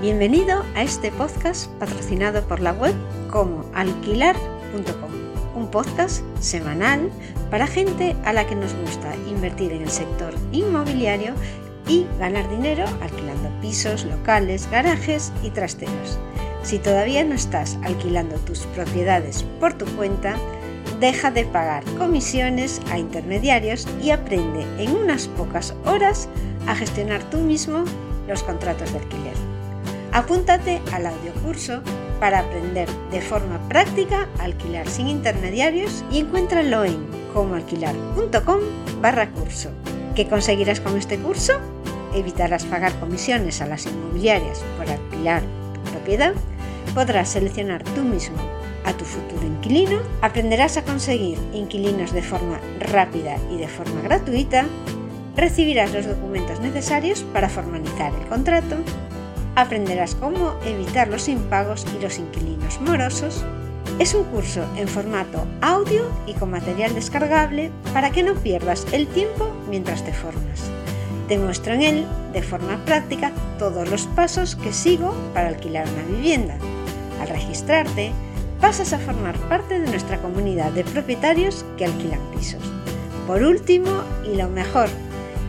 Bienvenido a este podcast patrocinado por la web como alquilar.com, un podcast semanal para gente a la que nos gusta invertir en el sector inmobiliario y ganar dinero alquilando pisos, locales, garajes y trasteros. Si todavía no estás alquilando tus propiedades por tu cuenta, deja de pagar comisiones a intermediarios y aprende en unas pocas horas a gestionar tú mismo los contratos de alquiler. Apúntate al audiocurso para aprender de forma práctica a alquilar sin intermediarios y encuéntralo en comoalquilar.com barra curso. ¿Qué conseguirás con este curso? Evitarás pagar comisiones a las inmobiliarias por alquilar tu propiedad, podrás seleccionar tú mismo a tu futuro inquilino, aprenderás a conseguir inquilinos de forma rápida y de forma gratuita, recibirás los documentos necesarios para formalizar el contrato, aprenderás cómo evitar los impagos y los inquilinos morosos. Es un curso en formato audio y con material descargable para que no pierdas el tiempo mientras te formas. Te muestro en él, de forma práctica, todos los pasos que sigo para alquilar una vivienda. Al registrarte, pasas a formar parte de nuestra comunidad de propietarios que alquilan pisos. Por último, y lo mejor,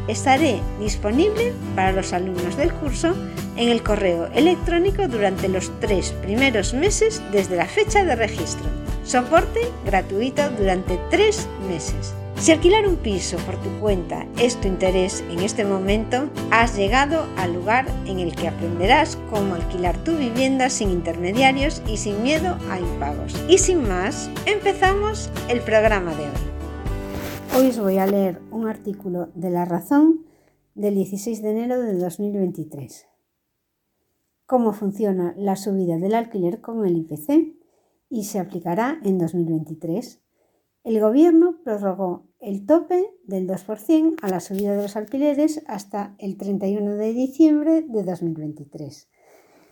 estaré disponible para los alumnos del curso en el correo electrónico durante los tres primeros meses desde la fecha de registro. Soporte gratuito durante tres meses. Si alquilar un piso por tu cuenta es tu interés en este momento, has llegado al lugar en el que aprenderás cómo alquilar tu vivienda sin intermediarios y sin miedo a impagos. Y sin más, empezamos el programa de hoy. Hoy os voy a leer un artículo de La Razón del 16 de enero de 2023. Cómo funciona la subida del alquiler con el IPC y se aplicará en 2023. El Gobierno prorrogó el tope del 2% a la subida de los alquileres hasta el 31 de diciembre de 2023.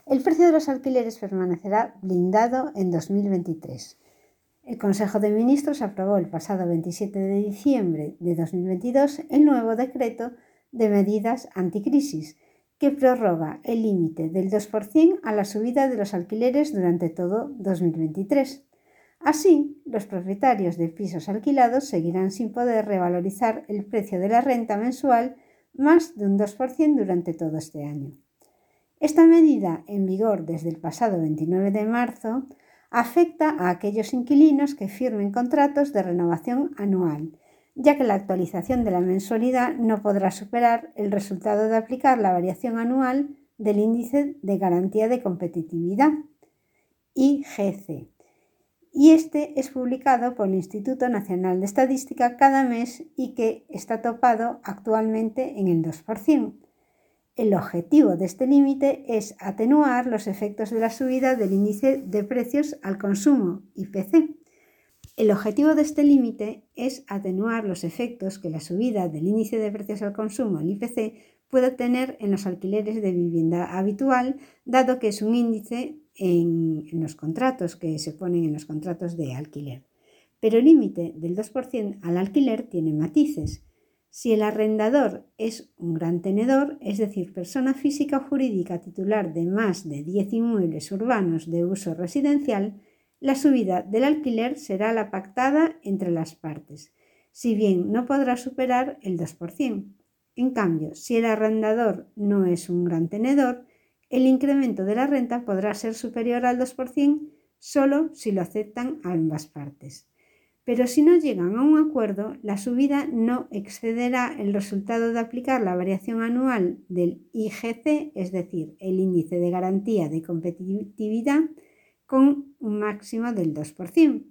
El precio de los alquileres permanecerá blindado en 2023. El Consejo de Ministros aprobó el pasado 27 de diciembre de 2022 el nuevo decreto de medidas anticrisis que prorroga el límite del 2% a la subida de los alquileres durante todo 2023. Así, los propietarios de pisos alquilados seguirán sin poder revalorizar el precio de la renta mensual más de un 2% durante todo este año. Esta medida, en vigor desde el pasado 29 de marzo, afecta a aquellos inquilinos que firmen contratos de renovación anual, ya que la actualización de la mensualidad no podrá superar el resultado de aplicar la variación anual del índice de garantía de competitividad, IGC, y este es publicado por el Instituto Nacional de Estadística cada mes y que está topado actualmente en el 2%. El objetivo de este límite es atenuar los efectos de la subida del índice de precios al consumo, IPC. El objetivo de este límite es atenuar los efectos que la subida del índice de precios al consumo, el IPC, puede tener en los alquileres de vivienda habitual, dado que es un índice en, los contratos que se ponen en los contratos de alquiler. Pero el límite del 2% al alquiler tiene matices. Si el arrendador es un gran tenedor, es decir, persona física o jurídica titular de más de 10 inmuebles urbanos de uso residencial, la subida del alquiler será la pactada entre las partes, si bien no podrá superar el 2%. En cambio, si el arrendador no es un gran tenedor, el incremento de la renta podrá ser superior al 2% solo si lo aceptan ambas partes. Pero si no llegan a un acuerdo, la subida no excederá el resultado de aplicar la variación anual del IGC, es decir, el índice de garantía de competitividad, con un máximo del 2%.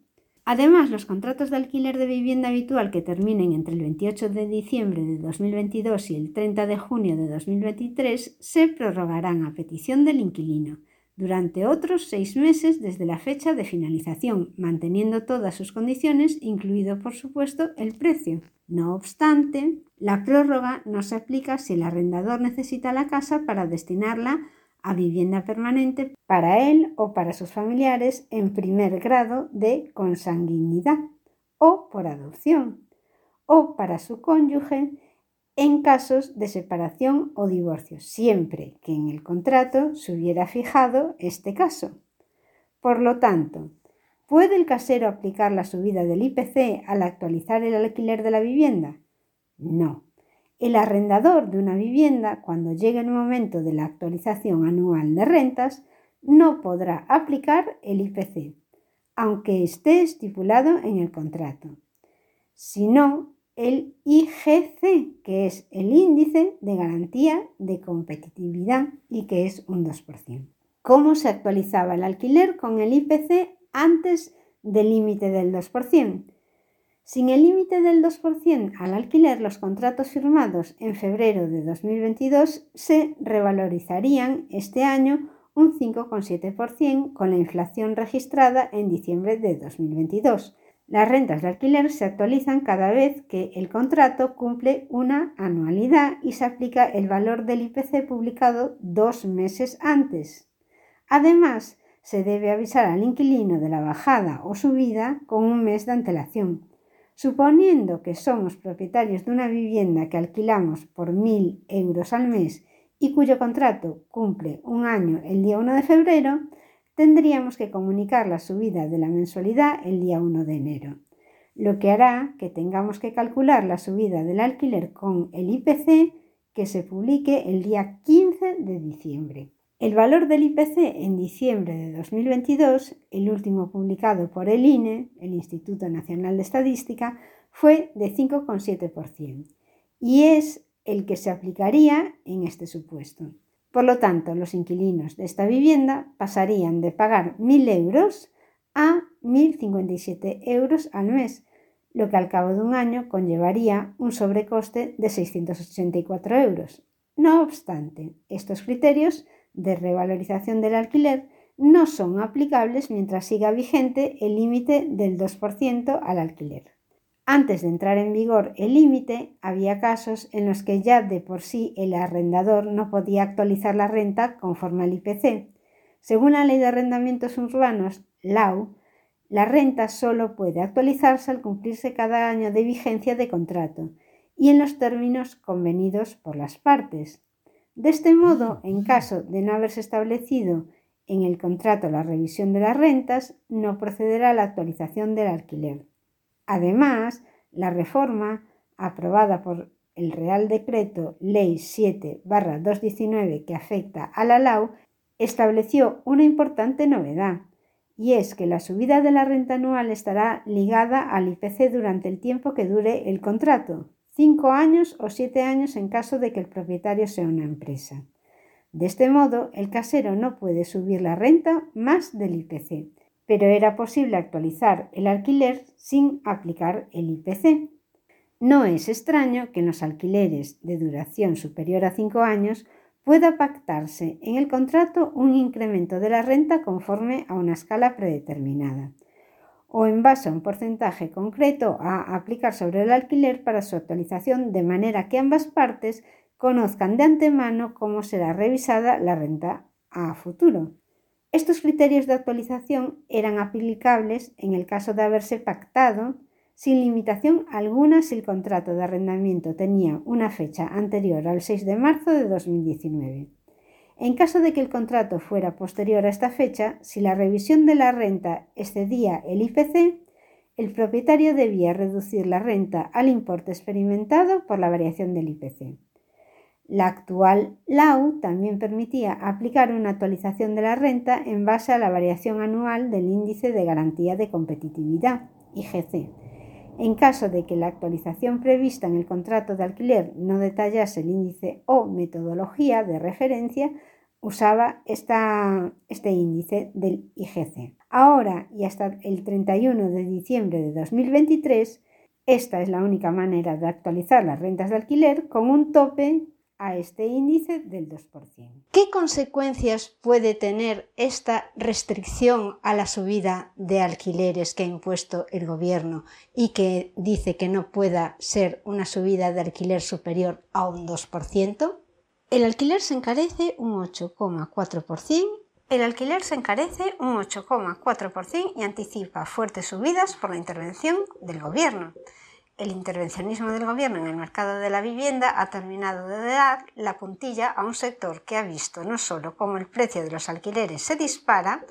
Además, los contratos de alquiler de vivienda habitual que terminen entre el 28 de diciembre de 2022 y el 30 de junio de 2023 se prorrogarán a petición del inquilino durante otros seis meses desde la fecha de finalización, manteniendo todas sus condiciones, incluido por supuesto el precio. No obstante, la prórroga no se aplica si el arrendador necesita la casa para destinarla a vivienda permanente para él o para sus familiares en primer grado de consanguinidad o por adopción, o para su cónyuge en casos de separación o divorcio, siempre que en el contrato se hubiera fijado este caso. Por lo tanto, ¿puede el casero aplicar la subida del IPC al actualizar el alquiler de la vivienda? No. El arrendador de una vivienda, cuando llegue el momento de la actualización anual de rentas, no podrá aplicar el IPC, aunque esté estipulado en el contrato, sino el IGC, que es el índice de garantía de competitividad y que es un 2%. ¿Cómo se actualizaba el alquiler con el IPC antes del límite del 2%? Sin el límite del 2% al alquiler, los contratos firmados en febrero de 2022 se revalorizarían este año un 5,7% con la inflación registrada en diciembre de 2022 las rentas de alquiler se actualizan cada vez que el contrato cumple una anualidad y se aplica el valor del IPC publicado dos meses antes. Además, se debe avisar al inquilino de la bajada o subida con un mes de antelación. Suponiendo que somos propietarios de una vivienda que alquilamos por 1.000 euros al mes y cuyo contrato cumple un año el día 1 de febrero, tendríamos que comunicar la subida de la mensualidad el día 1 de enero, lo que hará que tengamos que calcular la subida del alquiler con el IPC que se publique el día 15 de diciembre. El valor del IPC en diciembre de 2022, el último publicado por el INE, el Instituto Nacional de Estadística, fue de 5,7% y es el que se aplicaría en este supuesto. Por lo tanto, los inquilinos de esta vivienda pasarían de pagar 1.000 euros a 1.057 euros al mes, lo que al cabo de un año conllevaría un sobrecoste de 684 euros. No obstante, estos criterios de revalorización del alquiler no son aplicables mientras siga vigente el límite del 2% al alquiler. Antes de entrar en vigor el límite, había casos en los que ya de por sí el arrendador no podía actualizar la renta conforme al IPC. Según la Ley de Arrendamientos Urbanos, LAU, la renta solo puede actualizarse al cumplirse cada año de vigencia de contrato y en los términos convenidos por las partes. De este modo, en caso de no haberse establecido en el contrato la revisión de las rentas, no procederá la actualización del alquiler. Además, la reforma aprobada por el Real Decreto Ley 7-219 que afecta a la LAU estableció una importante novedad, y es que la subida de la renta anual estará ligada al IPC durante el tiempo que dure el contrato, cinco años o siete años en caso de que el propietario sea una empresa. De este modo, el casero no puede subir la renta más del IPC pero era posible actualizar el alquiler sin aplicar el IPC. No es extraño que en los alquileres de duración superior a 5 años pueda pactarse en el contrato un incremento de la renta conforme a una escala predeterminada o en base a un porcentaje concreto a aplicar sobre el alquiler para su actualización de manera que ambas partes conozcan de antemano cómo será revisada la renta a futuro. Estos criterios de actualización eran aplicables en el caso de haberse pactado sin limitación alguna si el contrato de arrendamiento tenía una fecha anterior al 6 de marzo de 2019. En caso de que el contrato fuera posterior a esta fecha, si la revisión de la renta excedía el IPC, el propietario debía reducir la renta al importe experimentado por la variación del IPC. La actual LAU también permitía aplicar una actualización de la renta en base a la variación anual del índice de garantía de competitividad, IGC. En caso de que la actualización prevista en el contrato de alquiler no detallase el índice o metodología de referencia, usaba este índice del IGC. Ahora y hasta el 31 de diciembre de 2023, esta es la única manera de actualizar las rentas de alquiler con un tope a este índice del 2%. ¿Qué consecuencias puede tener esta restricción a la subida de alquileres que ha impuesto el gobierno y que dice que no pueda ser una subida de alquiler superior a un 2%? El alquiler se encarece un 8,4%. El alquiler se encarece un 8,4% y anticipa fuertes subidas por la intervención del gobierno. El intervencionismo del gobierno en el mercado de la vivienda ha terminado de dar la puntilla a un sector que ha visto no solo cómo el precio de los alquileres se dispara,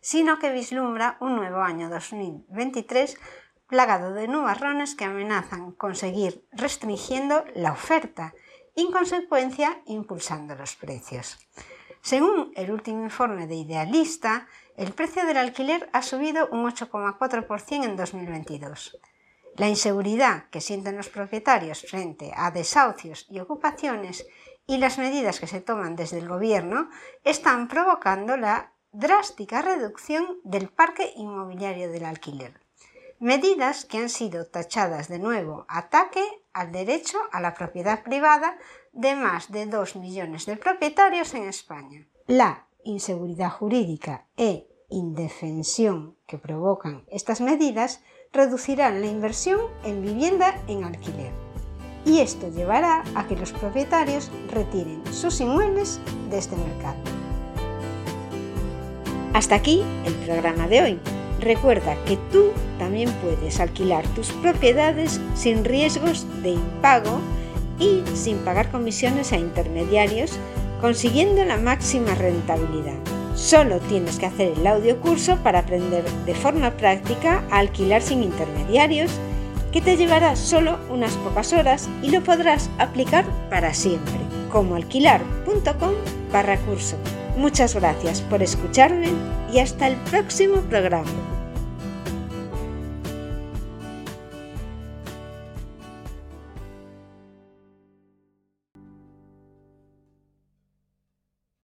sino que vislumbra un nuevo año 2023 plagado de nubarrones que amenazan con seguir restringiendo la oferta y en consecuencia impulsando los precios. Según el último informe de Idealista, el precio del alquiler ha subido un 8,4% en 2022. La inseguridad que sienten los propietarios frente a desahucios y ocupaciones y las medidas que se toman desde el gobierno están provocando la drástica reducción del parque inmobiliario del alquiler. Medidas que han sido tachadas de nuevo ataque al derecho a la propiedad privada de más de 2 millones de propietarios en España. La inseguridad jurídica e indefensión que provocan estas medidas reducirán la inversión en vivienda en alquiler. Y esto llevará a que los propietarios retiren sus inmuebles de este mercado. Hasta aquí el programa de hoy. Recuerda que tú también puedes alquilar tus propiedades sin riesgos de impago y sin pagar comisiones a intermediarios, consiguiendo la máxima rentabilidad. Solo tienes que hacer el audio curso para aprender de forma práctica a alquilar sin intermediarios, que te llevará solo unas pocas horas y lo podrás aplicar para siempre, como alquilar.com barra curso. Muchas gracias por escucharme y hasta el próximo programa.